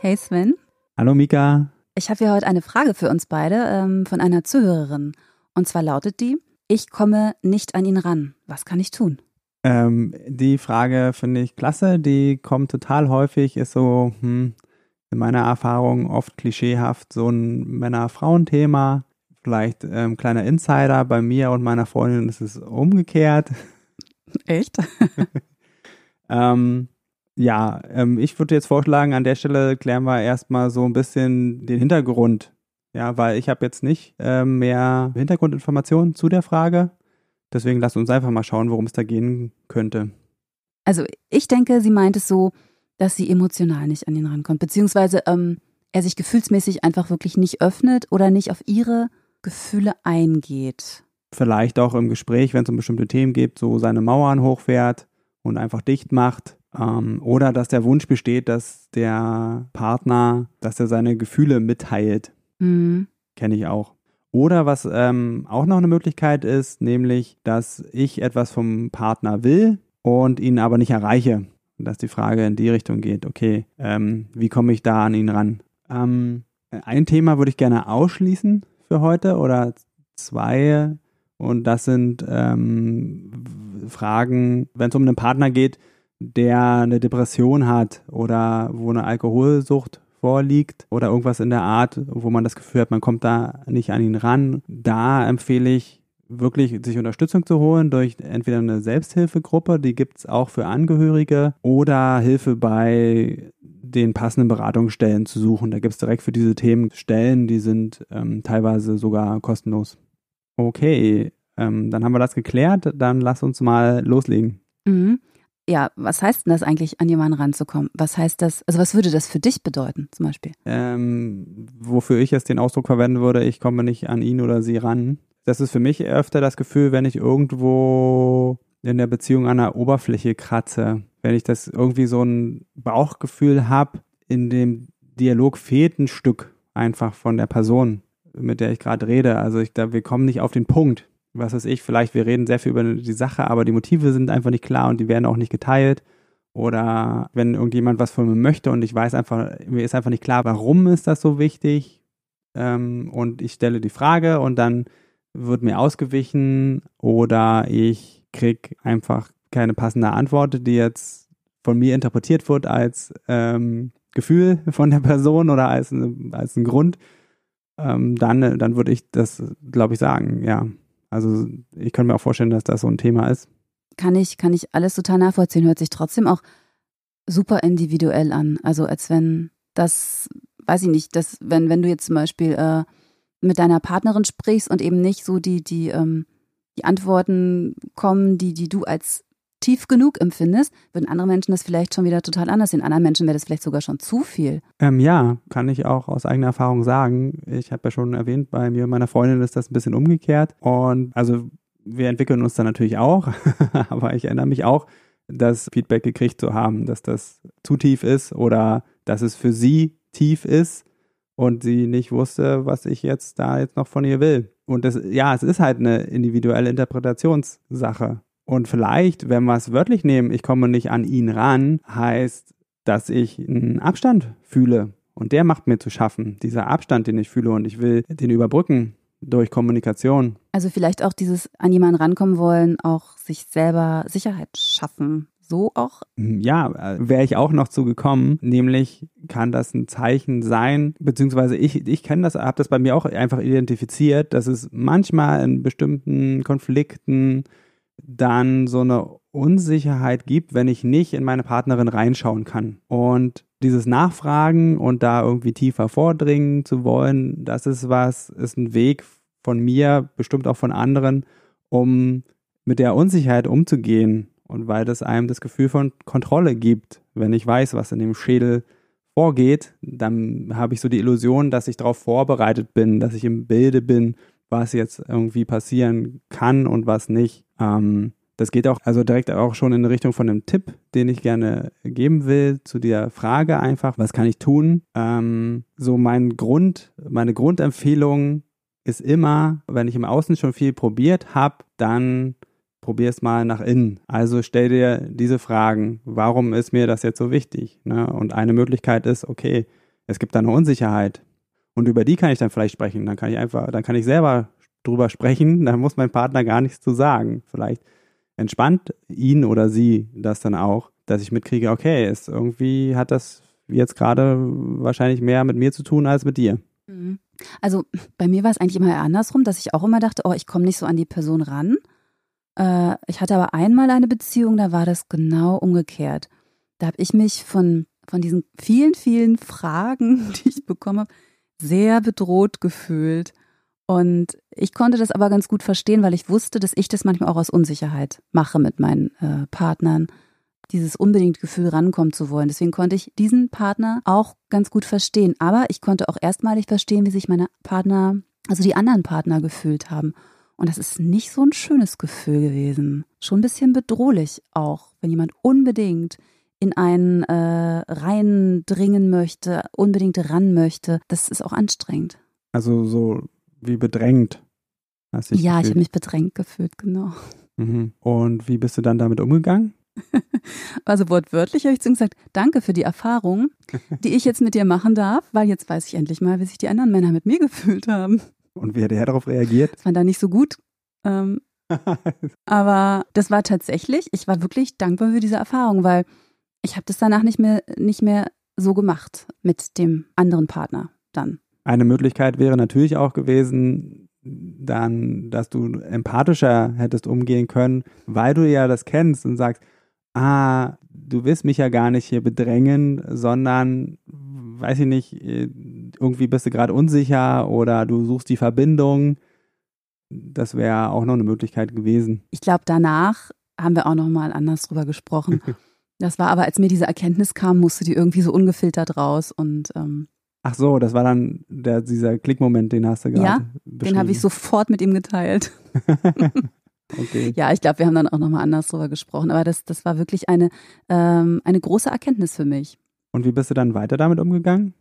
Hey Sven. Hallo Mika. Ich habe hier heute eine Frage für uns beide ähm, von einer Zuhörerin. Und zwar lautet die, ich komme nicht an ihn ran. Was kann ich tun? Ähm, die Frage finde ich klasse. Die kommt total häufig, ist so hm, in meiner Erfahrung oft klischeehaft so ein Männer-Frauen-Thema. Vielleicht ähm, kleiner Insider. Bei mir und meiner Freundin ist es umgekehrt. Echt? ähm, ja, ähm, ich würde jetzt vorschlagen, an der Stelle klären wir erstmal so ein bisschen den Hintergrund. Ja, weil ich habe jetzt nicht äh, mehr Hintergrundinformationen zu der Frage. Deswegen lasst uns einfach mal schauen, worum es da gehen könnte. Also ich denke, sie meint es so, dass sie emotional nicht an ihn rankommt, beziehungsweise ähm, er sich gefühlsmäßig einfach wirklich nicht öffnet oder nicht auf ihre Gefühle eingeht. Vielleicht auch im Gespräch, wenn es um bestimmte Themen geht, so seine Mauern hochfährt und einfach dicht macht ähm, oder dass der Wunsch besteht, dass der Partner, dass er seine Gefühle mitteilt. Mhm. Kenne ich auch. Oder was ähm, auch noch eine Möglichkeit ist, nämlich, dass ich etwas vom Partner will und ihn aber nicht erreiche. Dass die Frage in die Richtung geht, okay, ähm, wie komme ich da an ihn ran? Ähm, ein Thema würde ich gerne ausschließen für heute oder zwei. Und das sind ähm, Fragen, wenn es um einen Partner geht, der eine Depression hat oder wo eine Alkoholsucht vorliegt oder irgendwas in der Art, wo man das Gefühl hat, man kommt da nicht an ihn ran, da empfehle ich wirklich sich Unterstützung zu holen durch entweder eine Selbsthilfegruppe, die gibt es auch für Angehörige, oder Hilfe bei den passenden Beratungsstellen zu suchen. Da gibt es direkt für diese Themen Stellen, die sind ähm, teilweise sogar kostenlos. Okay, ähm, dann haben wir das geklärt. Dann lass uns mal loslegen. Mhm ja, was heißt denn das eigentlich, an jemanden ranzukommen? Was heißt das, also was würde das für dich bedeuten, zum Beispiel? Ähm, wofür ich jetzt den Ausdruck verwenden würde, ich komme nicht an ihn oder sie ran. Das ist für mich öfter das Gefühl, wenn ich irgendwo in der Beziehung an der Oberfläche kratze, wenn ich das irgendwie so ein Bauchgefühl habe, in dem Dialog fehlt ein Stück einfach von der Person, mit der ich gerade rede. Also ich glaube, wir kommen nicht auf den Punkt was weiß ich, vielleicht wir reden sehr viel über die Sache, aber die Motive sind einfach nicht klar und die werden auch nicht geteilt. Oder wenn irgendjemand was von mir möchte und ich weiß einfach, mir ist einfach nicht klar, warum ist das so wichtig. Ähm, und ich stelle die Frage und dann wird mir ausgewichen oder ich kriege einfach keine passende Antwort, die jetzt von mir interpretiert wird als ähm, Gefühl von der Person oder als, als ein Grund, ähm, dann, dann würde ich das, glaube ich, sagen, ja. Also ich kann mir auch vorstellen, dass das so ein Thema ist. Kann ich, kann ich alles total nachvollziehen, hört sich trotzdem auch super individuell an. Also als wenn das, weiß ich nicht, dass wenn, wenn du jetzt zum Beispiel äh, mit deiner Partnerin sprichst und eben nicht so die, die, ähm, die Antworten kommen, die, die du als tief genug empfindest, würden andere Menschen das vielleicht schon wieder total anders sehen. Anderen Menschen wäre das vielleicht sogar schon zu viel. Ähm, ja, kann ich auch aus eigener Erfahrung sagen. Ich habe ja schon erwähnt, bei mir und meiner Freundin ist das ein bisschen umgekehrt. Und also wir entwickeln uns da natürlich auch, aber ich erinnere mich auch, das Feedback gekriegt zu haben, dass das zu tief ist oder dass es für sie tief ist und sie nicht wusste, was ich jetzt da jetzt noch von ihr will. Und das, ja, es ist halt eine individuelle Interpretationssache. Und vielleicht, wenn wir es wörtlich nehmen, ich komme nicht an ihn ran, heißt, dass ich einen Abstand fühle. Und der macht mir zu schaffen, dieser Abstand, den ich fühle. Und ich will den überbrücken durch Kommunikation. Also vielleicht auch dieses an jemanden rankommen wollen, auch sich selber Sicherheit schaffen. So auch? Hm, ja, äh, wäre ich auch noch zu gekommen. Nämlich kann das ein Zeichen sein, beziehungsweise ich, ich kenne das, habe das bei mir auch einfach identifiziert, dass es manchmal in bestimmten Konflikten dann so eine Unsicherheit gibt, wenn ich nicht in meine Partnerin reinschauen kann. Und dieses Nachfragen und da irgendwie tiefer vordringen zu wollen, das ist was, ist ein Weg von mir, bestimmt auch von anderen, um mit der Unsicherheit umzugehen. Und weil das einem das Gefühl von Kontrolle gibt, wenn ich weiß, was in dem Schädel vorgeht, dann habe ich so die Illusion, dass ich darauf vorbereitet bin, dass ich im Bilde bin, was jetzt irgendwie passieren kann und was nicht. Ähm, das geht auch also direkt auch schon in Richtung von einem Tipp, den ich gerne geben will zu der Frage einfach, was kann ich tun? Ähm, so mein Grund, meine Grundempfehlung ist immer, wenn ich im Außen schon viel probiert habe, dann probier es mal nach innen. Also stell dir diese Fragen. Warum ist mir das jetzt so wichtig? Ne? Und eine Möglichkeit ist, okay, es gibt da eine Unsicherheit. Und über die kann ich dann vielleicht sprechen. Dann kann ich einfach, dann kann ich selber drüber sprechen. Dann muss mein Partner gar nichts zu sagen. Vielleicht entspannt ihn oder sie das dann auch, dass ich mitkriege, okay, es irgendwie hat das jetzt gerade wahrscheinlich mehr mit mir zu tun als mit dir. Mhm. Also bei mir war es eigentlich immer andersrum, dass ich auch immer dachte, oh, ich komme nicht so an die Person ran. Äh, ich hatte aber einmal eine Beziehung, da war das genau umgekehrt. Da habe ich mich von, von diesen vielen, vielen Fragen, die ich bekomme, sehr bedroht gefühlt. Und ich konnte das aber ganz gut verstehen, weil ich wusste, dass ich das manchmal auch aus Unsicherheit mache mit meinen äh, Partnern, dieses unbedingt Gefühl rankommen zu wollen. Deswegen konnte ich diesen Partner auch ganz gut verstehen. Aber ich konnte auch erstmalig verstehen, wie sich meine Partner, also die anderen Partner gefühlt haben. Und das ist nicht so ein schönes Gefühl gewesen. Schon ein bisschen bedrohlich auch, wenn jemand unbedingt in einen äh, reindringen möchte, unbedingt ran möchte. Das ist auch anstrengend. Also so wie bedrängt. Hast dich ja, gefühlt. ich habe mich bedrängt gefühlt, genau. Mhm. Und wie bist du dann damit umgegangen? Also wortwörtlich habe ich zu ihm gesagt, danke für die Erfahrung, die ich jetzt mit dir machen darf, weil jetzt weiß ich endlich mal, wie sich die anderen Männer mit mir gefühlt haben. Und wie hat er darauf reagiert? Das war da nicht so gut. Ähm, aber das war tatsächlich, ich war wirklich dankbar für diese Erfahrung, weil ich habe das danach nicht mehr, nicht mehr so gemacht mit dem anderen Partner dann. Eine Möglichkeit wäre natürlich auch gewesen, dann, dass du empathischer hättest umgehen können, weil du ja das kennst und sagst, ah, du willst mich ja gar nicht hier bedrängen, sondern, weiß ich nicht, irgendwie bist du gerade unsicher oder du suchst die Verbindung. Das wäre auch noch eine Möglichkeit gewesen. Ich glaube, danach haben wir auch noch mal anders drüber gesprochen. Das war aber, als mir diese Erkenntnis kam, musste die irgendwie so ungefiltert raus und ähm, Ach so, das war dann der, dieser Klickmoment, den hast du gerade. Ja, den habe ich sofort mit ihm geteilt. okay. Ja, ich glaube, wir haben dann auch nochmal anders drüber gesprochen, aber das, das war wirklich eine, ähm, eine große Erkenntnis für mich. Und wie bist du dann weiter damit umgegangen?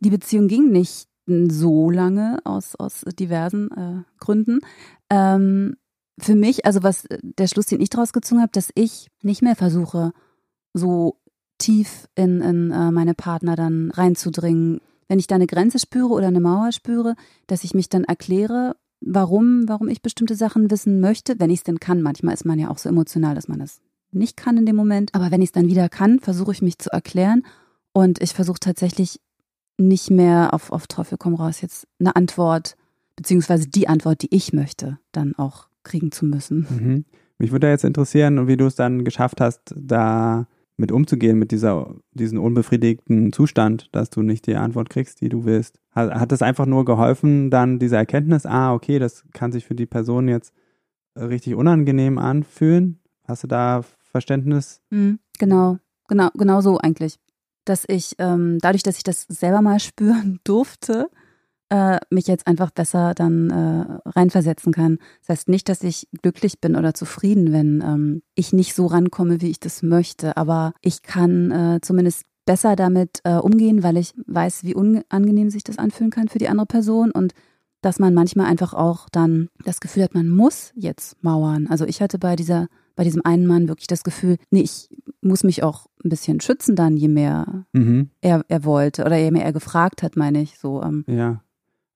Die Beziehung ging nicht so lange aus, aus diversen äh, Gründen. Ähm, für mich, also was der Schluss, den ich daraus gezogen habe, dass ich nicht mehr versuche, so tief in, in äh, meine Partner dann reinzudringen wenn ich da eine Grenze spüre oder eine Mauer spüre, dass ich mich dann erkläre, warum, warum ich bestimmte Sachen wissen möchte, wenn ich es denn kann. Manchmal ist man ja auch so emotional, dass man das nicht kann in dem Moment. Aber wenn ich es dann wieder kann, versuche ich mich zu erklären und ich versuche tatsächlich nicht mehr auf, auf Teufel komm raus jetzt eine Antwort, beziehungsweise die Antwort, die ich möchte, dann auch kriegen zu müssen. Mhm. Mich würde jetzt interessieren, wie du es dann geschafft hast, da mit umzugehen, mit dieser, diesem unbefriedigten Zustand, dass du nicht die Antwort kriegst, die du willst. Hat, hat es einfach nur geholfen, dann diese Erkenntnis, ah, okay, das kann sich für die Person jetzt richtig unangenehm anfühlen? Hast du da Verständnis? Mhm, genau, genau, genau so eigentlich. Dass ich, ähm, dadurch, dass ich das selber mal spüren durfte, äh, mich jetzt einfach besser dann äh, reinversetzen kann. Das heißt nicht, dass ich glücklich bin oder zufrieden, wenn ähm, ich nicht so rankomme, wie ich das möchte, aber ich kann äh, zumindest besser damit äh, umgehen, weil ich weiß, wie unangenehm sich das anfühlen kann für die andere Person und dass man manchmal einfach auch dann das Gefühl hat, man muss jetzt mauern. Also ich hatte bei dieser bei diesem einen Mann wirklich das Gefühl, nee, ich muss mich auch ein bisschen schützen dann, je mehr mhm. er, er wollte oder je mehr er gefragt hat, meine ich so. Ähm, ja.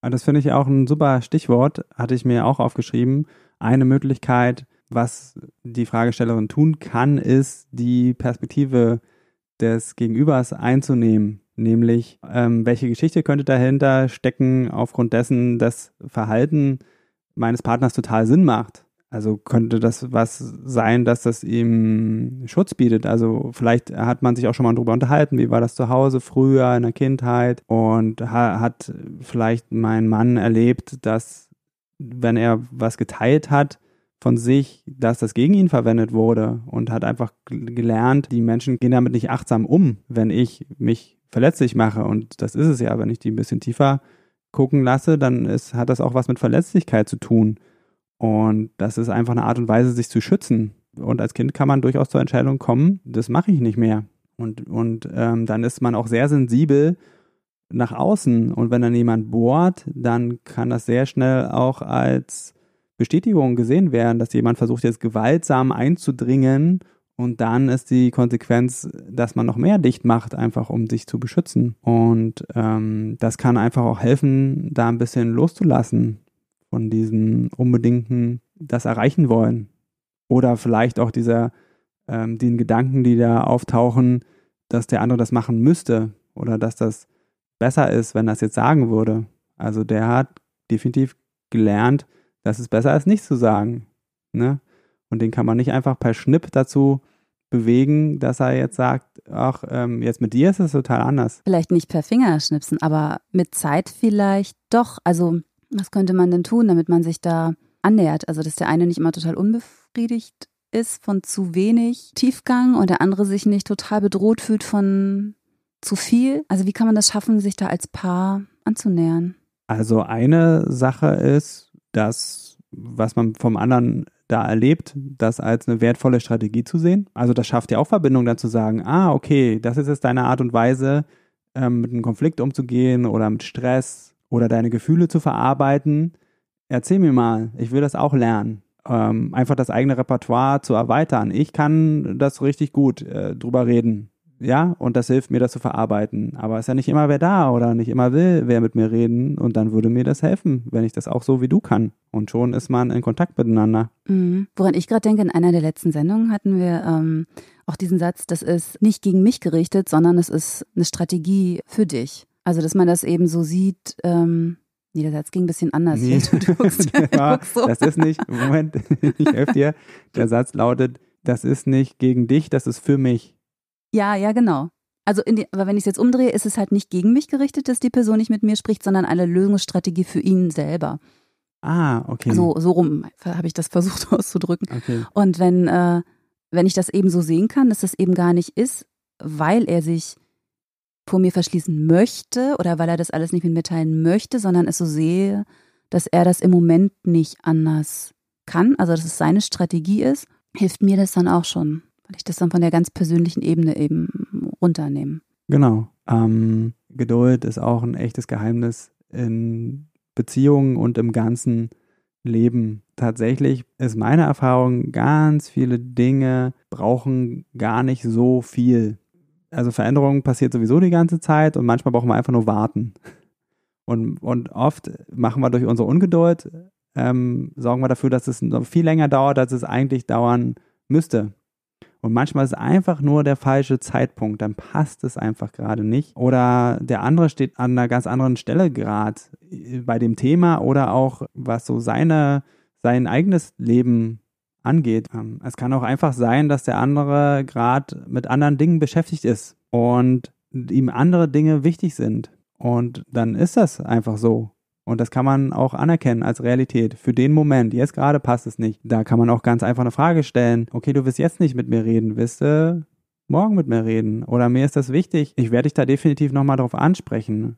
Das finde ich auch ein super Stichwort, hatte ich mir auch aufgeschrieben. Eine Möglichkeit, was die Fragestellerin tun kann, ist, die Perspektive des Gegenübers einzunehmen. Nämlich, ähm, welche Geschichte könnte dahinter stecken, aufgrund dessen das Verhalten meines Partners total Sinn macht. Also könnte das was sein, dass das ihm Schutz bietet. Also vielleicht hat man sich auch schon mal drüber unterhalten, wie war das zu Hause früher in der Kindheit und hat vielleicht mein Mann erlebt, dass wenn er was geteilt hat von sich, dass das gegen ihn verwendet wurde und hat einfach gelernt, die Menschen gehen damit nicht achtsam um, wenn ich mich verletzlich mache. Und das ist es ja, wenn ich die ein bisschen tiefer gucken lasse, dann ist, hat das auch was mit Verletzlichkeit zu tun. Und das ist einfach eine Art und Weise, sich zu schützen. Und als Kind kann man durchaus zur Entscheidung kommen, das mache ich nicht mehr. Und, und ähm, dann ist man auch sehr sensibel nach außen. Und wenn dann jemand bohrt, dann kann das sehr schnell auch als Bestätigung gesehen werden, dass jemand versucht jetzt gewaltsam einzudringen und dann ist die Konsequenz, dass man noch mehr dicht macht, einfach um sich zu beschützen. Und ähm, das kann einfach auch helfen, da ein bisschen loszulassen von diesen unbedingten, das erreichen wollen. Oder vielleicht auch dieser, ähm, den Gedanken, die da auftauchen, dass der andere das machen müsste oder dass das besser ist, wenn es jetzt sagen würde. Also der hat definitiv gelernt, dass es besser ist, nichts zu sagen. Ne? Und den kann man nicht einfach per Schnipp dazu bewegen, dass er jetzt sagt, ach, ähm, jetzt mit dir ist es total anders. Vielleicht nicht per Fingerschnipsen, aber mit Zeit vielleicht doch. Also, was könnte man denn tun, damit man sich da annähert? Also, dass der eine nicht immer total unbefriedigt ist von zu wenig Tiefgang und der andere sich nicht total bedroht fühlt von zu viel? Also wie kann man das schaffen, sich da als Paar anzunähern? Also eine Sache ist, dass was man vom anderen da erlebt, das als eine wertvolle Strategie zu sehen. Also das schafft ja auch Verbindung dann zu sagen, ah, okay, das ist jetzt deine Art und Weise, ähm, mit einem Konflikt umzugehen oder mit Stress oder deine Gefühle zu verarbeiten. Erzähl mir mal, ich will das auch lernen ähm, einfach das eigene Repertoire zu erweitern. Ich kann das richtig gut äh, drüber reden. Ja, und das hilft mir, das zu verarbeiten. Aber es ist ja nicht immer wer da oder nicht immer will, wer mit mir reden. Und dann würde mir das helfen, wenn ich das auch so wie du kann. Und schon ist man in Kontakt miteinander. Mhm. Woran ich gerade denke, in einer der letzten Sendungen hatten wir ähm, auch diesen Satz, das ist nicht gegen mich gerichtet, sondern es ist eine Strategie für dich. Also, dass man das eben so sieht, ähm, Nee, der Satz ging ein bisschen anders. Nee. Du, du guckst, ja, so. Das ist nicht, Moment, ich helfe dir. Der Satz lautet, das ist nicht gegen dich, das ist für mich. Ja, ja, genau. Also, die, aber wenn ich es jetzt umdrehe, ist es halt nicht gegen mich gerichtet, dass die Person nicht mit mir spricht, sondern eine Lösungsstrategie für ihn selber. Ah, okay. So, so rum habe ich das versucht auszudrücken. Okay. Und wenn, äh, wenn ich das eben so sehen kann, dass das eben gar nicht ist, weil er sich vor mir verschließen möchte oder weil er das alles nicht mit mir teilen möchte, sondern es so sehe, dass er das im Moment nicht anders kann, also dass es seine Strategie ist, hilft mir das dann auch schon, weil ich das dann von der ganz persönlichen Ebene eben runternehme. Genau. Ähm, Geduld ist auch ein echtes Geheimnis in Beziehungen und im ganzen Leben. Tatsächlich ist meine Erfahrung, ganz viele Dinge brauchen gar nicht so viel also Veränderung passiert sowieso die ganze Zeit und manchmal brauchen wir einfach nur warten. Und, und oft machen wir durch unsere Ungeduld, ähm, sorgen wir dafür, dass es noch viel länger dauert, als es eigentlich dauern müsste. Und manchmal ist es einfach nur der falsche Zeitpunkt, dann passt es einfach gerade nicht. Oder der andere steht an einer ganz anderen Stelle gerade bei dem Thema oder auch was so seine, sein eigenes Leben angeht. Ähm, es kann auch einfach sein, dass der andere gerade mit anderen Dingen beschäftigt ist und ihm andere Dinge wichtig sind. Und dann ist das einfach so. Und das kann man auch anerkennen als Realität. Für den Moment, jetzt gerade passt es nicht. Da kann man auch ganz einfach eine Frage stellen. Okay, du willst jetzt nicht mit mir reden, willst du morgen mit mir reden? Oder mir ist das wichtig. Ich werde dich da definitiv nochmal drauf ansprechen.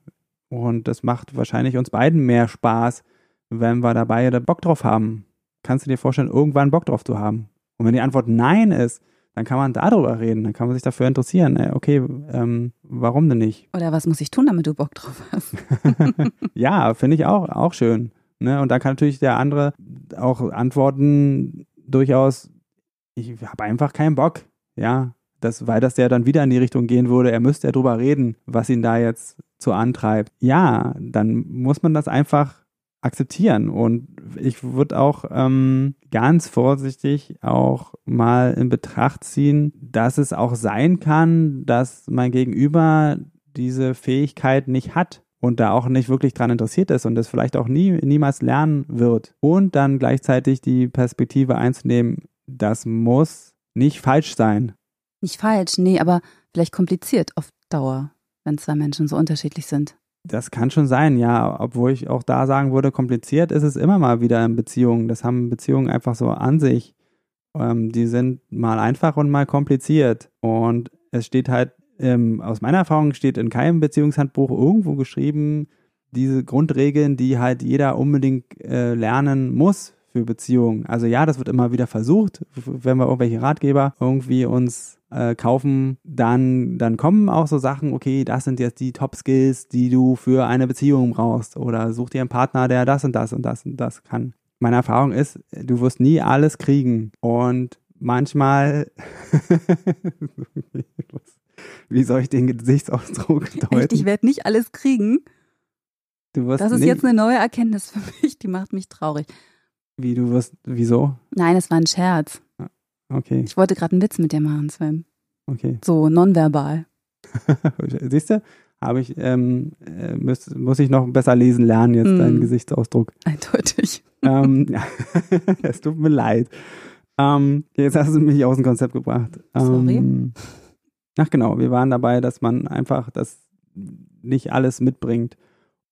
Und das macht wahrscheinlich uns beiden mehr Spaß, wenn wir dabei Bock drauf haben kannst du dir vorstellen, irgendwann Bock drauf zu haben? Und wenn die Antwort Nein ist, dann kann man darüber reden, dann kann man sich dafür interessieren. Okay, ähm, warum denn nicht? Oder was muss ich tun, damit du Bock drauf hast? ja, finde ich auch, auch schön. Ne? Und dann kann natürlich der andere auch antworten, durchaus, ich habe einfach keinen Bock. Ja, das, weil das ja dann wieder in die Richtung gehen würde, er müsste ja drüber reden, was ihn da jetzt so antreibt. Ja, dann muss man das einfach akzeptieren. Und ich würde auch ähm, ganz vorsichtig auch mal in Betracht ziehen, dass es auch sein kann, dass mein Gegenüber diese Fähigkeit nicht hat und da auch nicht wirklich dran interessiert ist und das vielleicht auch nie, niemals lernen wird. Und dann gleichzeitig die Perspektive einzunehmen, das muss nicht falsch sein. Nicht falsch, nee, aber vielleicht kompliziert auf Dauer, wenn zwei Menschen so unterschiedlich sind. Das kann schon sein, ja. Obwohl ich auch da sagen würde, kompliziert ist es immer mal wieder in Beziehungen. Das haben Beziehungen einfach so an sich. Ähm, die sind mal einfach und mal kompliziert. Und es steht halt ähm, aus meiner Erfahrung steht in keinem Beziehungshandbuch irgendwo geschrieben, diese Grundregeln, die halt jeder unbedingt äh, lernen muss für Beziehungen. Also ja, das wird immer wieder versucht, wenn wir irgendwelche Ratgeber irgendwie uns äh, kaufen, dann, dann kommen auch so Sachen, okay, das sind jetzt die Top-Skills, die du für eine Beziehung brauchst. Oder such dir einen Partner, der das und das und das und das kann. Meine Erfahrung ist, du wirst nie alles kriegen. Und manchmal, wie soll ich den Gesichtsausdruck deuten? Echt, ich werde nicht alles kriegen. das ist nicht, jetzt eine neue Erkenntnis für mich, die macht mich traurig. Wie, du wirst, wieso? Nein, es war ein Scherz. Okay. Ich wollte gerade einen Witz mit dir machen, Sven. Okay. So nonverbal. Siehst du? Habe ich, ähm, äh, muss, muss ich noch besser lesen lernen jetzt, mm. deinen Gesichtsausdruck. Eindeutig. Ähm, ja. es tut mir leid. Ähm, jetzt hast du mich aus dem Konzept gebracht. Sorry. Ähm, ach genau, wir waren dabei, dass man einfach das nicht alles mitbringt.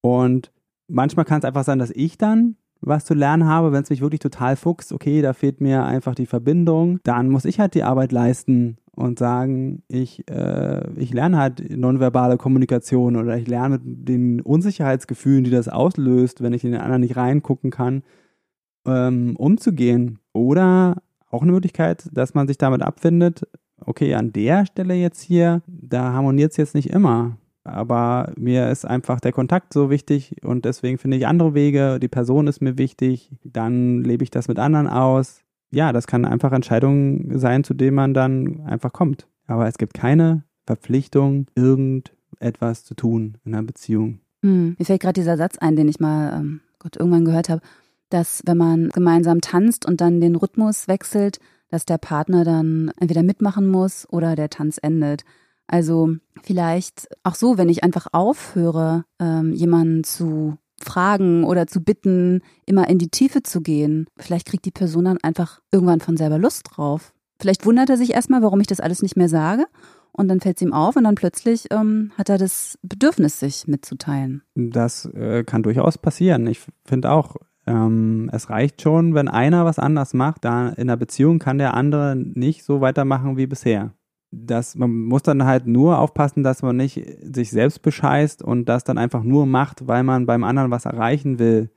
Und manchmal kann es einfach sein, dass ich dann was zu lernen habe, wenn es mich wirklich total fuchst, okay, da fehlt mir einfach die Verbindung, dann muss ich halt die Arbeit leisten und sagen, ich, äh, ich lerne halt nonverbale Kommunikation oder ich lerne mit den Unsicherheitsgefühlen, die das auslöst, wenn ich in den anderen nicht reingucken kann, ähm, umzugehen. Oder auch eine Möglichkeit, dass man sich damit abfindet, okay, an der Stelle jetzt hier, da harmoniert es jetzt nicht immer. Aber mir ist einfach der Kontakt so wichtig und deswegen finde ich andere Wege. Die Person ist mir wichtig. Dann lebe ich das mit anderen aus. Ja, das kann einfach Entscheidungen sein, zu denen man dann einfach kommt. Aber es gibt keine Verpflichtung, irgendetwas zu tun in einer Beziehung. Hm. Mir fällt gerade dieser Satz ein, den ich mal ähm, Gott irgendwann gehört habe, dass wenn man gemeinsam tanzt und dann den Rhythmus wechselt, dass der Partner dann entweder mitmachen muss oder der Tanz endet. Also vielleicht auch so, wenn ich einfach aufhöre, ähm, jemanden zu fragen oder zu bitten, immer in die Tiefe zu gehen, vielleicht kriegt die Person dann einfach irgendwann von selber Lust drauf. Vielleicht wundert er sich erstmal, warum ich das alles nicht mehr sage. Und dann fällt es ihm auf und dann plötzlich ähm, hat er das Bedürfnis, sich mitzuteilen. Das äh, kann durchaus passieren. Ich finde auch, ähm, es reicht schon, wenn einer was anders macht. Da in der Beziehung kann der andere nicht so weitermachen wie bisher dass man muss dann halt nur aufpassen, dass man nicht sich selbst bescheißt und das dann einfach nur macht, weil man beim anderen was erreichen will.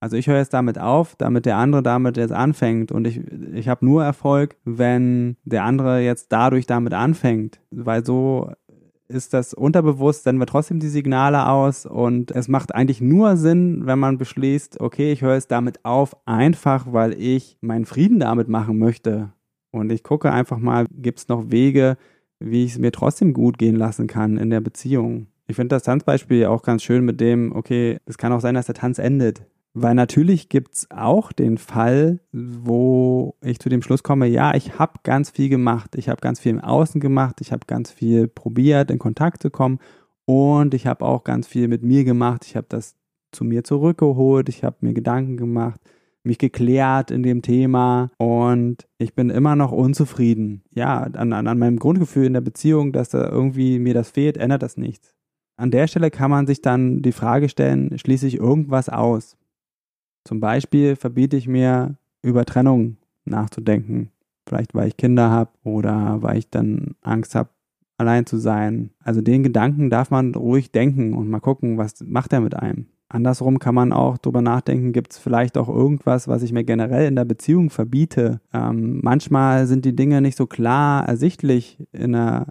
Also ich höre jetzt damit auf, damit der andere damit jetzt anfängt und ich, ich habe nur Erfolg, wenn der andere jetzt dadurch damit anfängt, weil so ist das unterbewusst, senden wir trotzdem die Signale aus und es macht eigentlich nur Sinn, wenn man beschließt, okay, ich höre jetzt damit auf, einfach weil ich meinen Frieden damit machen möchte und ich gucke einfach mal, gibt es noch Wege, wie ich es mir trotzdem gut gehen lassen kann in der Beziehung. Ich finde das Tanzbeispiel auch ganz schön mit dem, okay, es kann auch sein, dass der Tanz endet. Weil natürlich gibt es auch den Fall, wo ich zu dem Schluss komme, ja, ich habe ganz viel gemacht, ich habe ganz viel im Außen gemacht, ich habe ganz viel probiert, in Kontakt zu kommen. Und ich habe auch ganz viel mit mir gemacht, ich habe das zu mir zurückgeholt, ich habe mir Gedanken gemacht, mich geklärt in dem Thema und ich bin immer noch unzufrieden. Ja, an, an, an meinem Grundgefühl in der Beziehung, dass da irgendwie mir das fehlt, ändert das nichts. An der Stelle kann man sich dann die Frage stellen, schließe ich irgendwas aus? Zum Beispiel verbiete ich mir über Trennung nachzudenken. Vielleicht weil ich Kinder habe oder weil ich dann Angst habe, allein zu sein. Also den Gedanken darf man ruhig denken und mal gucken, was macht er mit einem. Andersrum kann man auch drüber nachdenken, gibt es vielleicht auch irgendwas, was ich mir generell in der Beziehung verbiete. Ähm, manchmal sind die Dinge nicht so klar ersichtlich in einer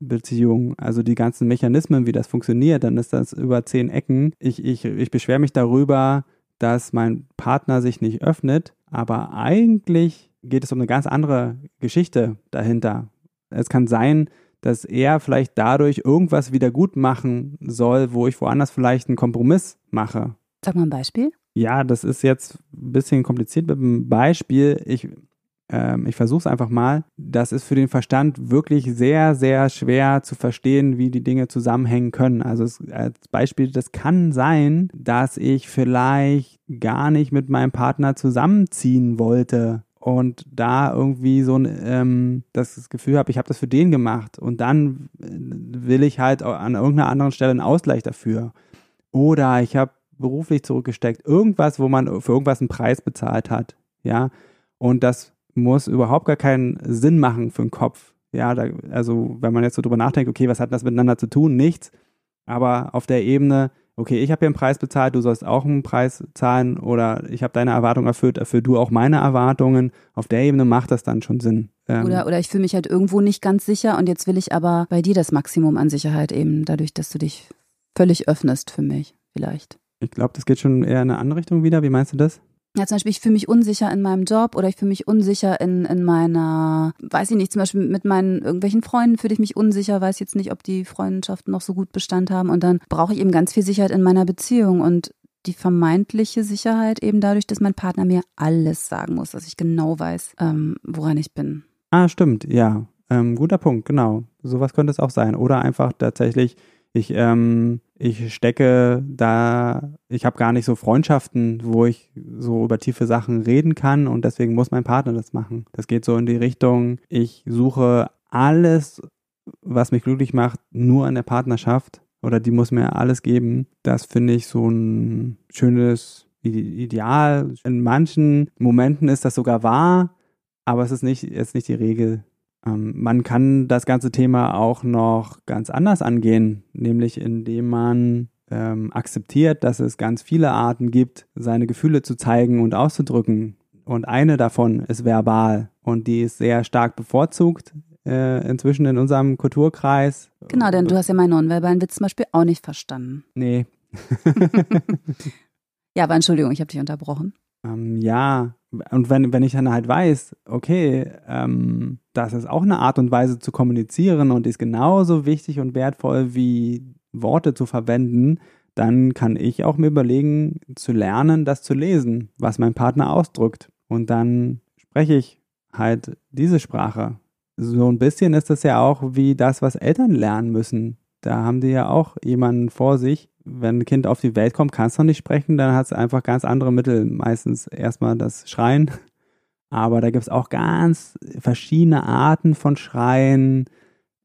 Beziehung, also die ganzen Mechanismen, wie das funktioniert, dann ist das über zehn Ecken. Ich, ich, ich beschwere mich darüber, dass mein Partner sich nicht öffnet, aber eigentlich geht es um eine ganz andere Geschichte dahinter. Es kann sein, dass er vielleicht dadurch irgendwas wieder gut machen soll, wo ich woanders vielleicht einen Kompromiss mache. Sag mal ein Beispiel. Ja, das ist jetzt ein bisschen kompliziert mit einem Beispiel. Ich, ähm, ich versuche es einfach mal. Das ist für den Verstand wirklich sehr, sehr schwer zu verstehen, wie die Dinge zusammenhängen können. Also es, als Beispiel, das kann sein, dass ich vielleicht gar nicht mit meinem Partner zusammenziehen wollte und da irgendwie so ein ähm, das Gefühl habe, ich habe das für den gemacht und dann äh, will ich halt an irgendeiner anderen Stelle einen Ausgleich dafür. Oder ich habe beruflich zurückgesteckt, irgendwas, wo man für irgendwas einen Preis bezahlt hat, ja. Und das muss überhaupt gar keinen Sinn machen für den Kopf. Ja, da, also wenn man jetzt so drüber nachdenkt, okay, was hat das miteinander zu tun? Nichts. Aber auf der Ebene, okay, ich habe hier einen Preis bezahlt, du sollst auch einen Preis zahlen oder ich habe deine Erwartungen erfüllt, erfüll du auch meine Erwartungen. Auf der Ebene macht das dann schon Sinn. Ähm, oder, oder ich fühle mich halt irgendwo nicht ganz sicher und jetzt will ich aber bei dir das Maximum an Sicherheit eben, dadurch, dass du dich völlig öffnest für mich, vielleicht. Ich glaube, das geht schon eher in eine andere Richtung wieder. Wie meinst du das? Ja, zum Beispiel, ich fühle mich unsicher in meinem Job oder ich fühle mich unsicher in, in meiner, weiß ich nicht, zum Beispiel mit meinen irgendwelchen Freunden fühle ich mich unsicher, weiß jetzt nicht, ob die Freundschaften noch so gut Bestand haben. Und dann brauche ich eben ganz viel Sicherheit in meiner Beziehung und die vermeintliche Sicherheit eben dadurch, dass mein Partner mir alles sagen muss, dass ich genau weiß, ähm, woran ich bin. Ah, stimmt, ja. Ähm, guter Punkt, genau. Sowas könnte es auch sein. Oder einfach tatsächlich, ich, ähm, ich stecke da, ich habe gar nicht so Freundschaften, wo ich so über tiefe Sachen reden kann und deswegen muss mein Partner das machen. Das geht so in die Richtung, ich suche alles, was mich glücklich macht, nur in der Partnerschaft oder die muss mir alles geben. Das finde ich so ein schönes Ideal. In manchen Momenten ist das sogar wahr, aber es ist nicht, ist nicht die Regel. Ähm, man kann das ganze Thema auch noch ganz anders angehen, nämlich indem man ähm, akzeptiert, dass es ganz viele Arten gibt, seine Gefühle zu zeigen und auszudrücken. Und eine davon ist verbal und die ist sehr stark bevorzugt äh, inzwischen in unserem Kulturkreis. Genau, denn du hast ja meinen nonverbalen Witz zum Beispiel auch nicht verstanden. Nee. ja, aber Entschuldigung, ich habe dich unterbrochen. Ähm, ja, und wenn, wenn ich dann halt weiß, okay, ähm, das ist auch eine Art und Weise zu kommunizieren und ist genauso wichtig und wertvoll wie Worte zu verwenden, dann kann ich auch mir überlegen, zu lernen, das zu lesen, was mein Partner ausdrückt. Und dann spreche ich halt diese Sprache. So ein bisschen ist das ja auch wie das, was Eltern lernen müssen. Da haben die ja auch jemanden vor sich, wenn ein Kind auf die Welt kommt, kannst du noch nicht sprechen, dann hat es einfach ganz andere Mittel. Meistens erstmal das Schreien. Aber da gibt es auch ganz verschiedene Arten von Schreien.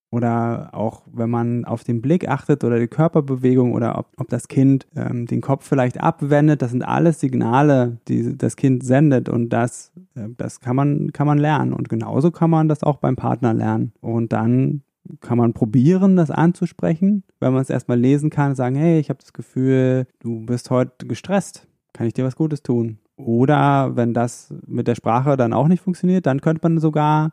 Oder auch, wenn man auf den Blick achtet oder die Körperbewegung oder ob, ob das Kind ähm, den Kopf vielleicht abwendet, das sind alles Signale, die das Kind sendet. Und das, äh, das kann man, kann man lernen. Und genauso kann man das auch beim Partner lernen. Und dann kann man probieren, das anzusprechen, wenn man es erstmal lesen kann, sagen, hey, ich habe das Gefühl, du bist heute gestresst, kann ich dir was Gutes tun? Oder wenn das mit der Sprache dann auch nicht funktioniert, dann könnte man sogar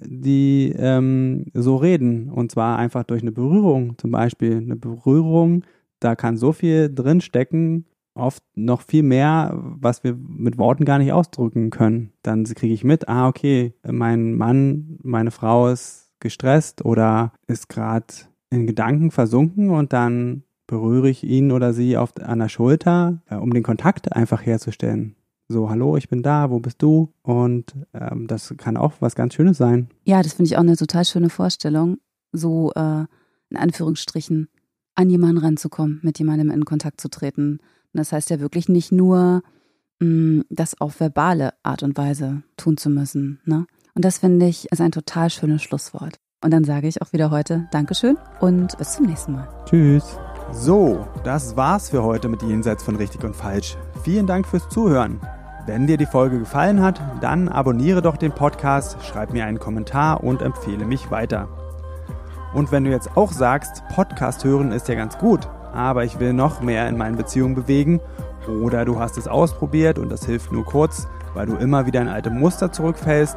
die ähm, so reden und zwar einfach durch eine Berührung zum Beispiel. Eine Berührung, da kann so viel drin stecken, oft noch viel mehr, was wir mit Worten gar nicht ausdrücken können. Dann kriege ich mit, ah, okay, mein Mann, meine Frau ist gestresst oder ist gerade in Gedanken versunken und dann berühre ich ihn oder sie auf, an der Schulter, äh, um den Kontakt einfach herzustellen. So, hallo, ich bin da, wo bist du? Und ähm, das kann auch was ganz Schönes sein. Ja, das finde ich auch eine total schöne Vorstellung, so äh, in Anführungsstrichen an jemanden ranzukommen, mit jemandem in Kontakt zu treten. Und das heißt ja wirklich nicht nur, mh, mm, das auf verbale Art und Weise tun zu müssen. Ne? Und das finde ich ist ein total schönes Schlusswort. Und dann sage ich auch wieder heute Dankeschön und bis zum nächsten Mal. Tschüss. So, das war's für heute mit Jenseits von Richtig und Falsch. Vielen Dank fürs Zuhören. Wenn dir die Folge gefallen hat, dann abonniere doch den Podcast, schreib mir einen Kommentar und empfehle mich weiter. Und wenn du jetzt auch sagst, Podcast hören ist ja ganz gut, aber ich will noch mehr in meinen Beziehungen bewegen, oder du hast es ausprobiert und das hilft nur kurz, weil du immer wieder in alte Muster zurückfällst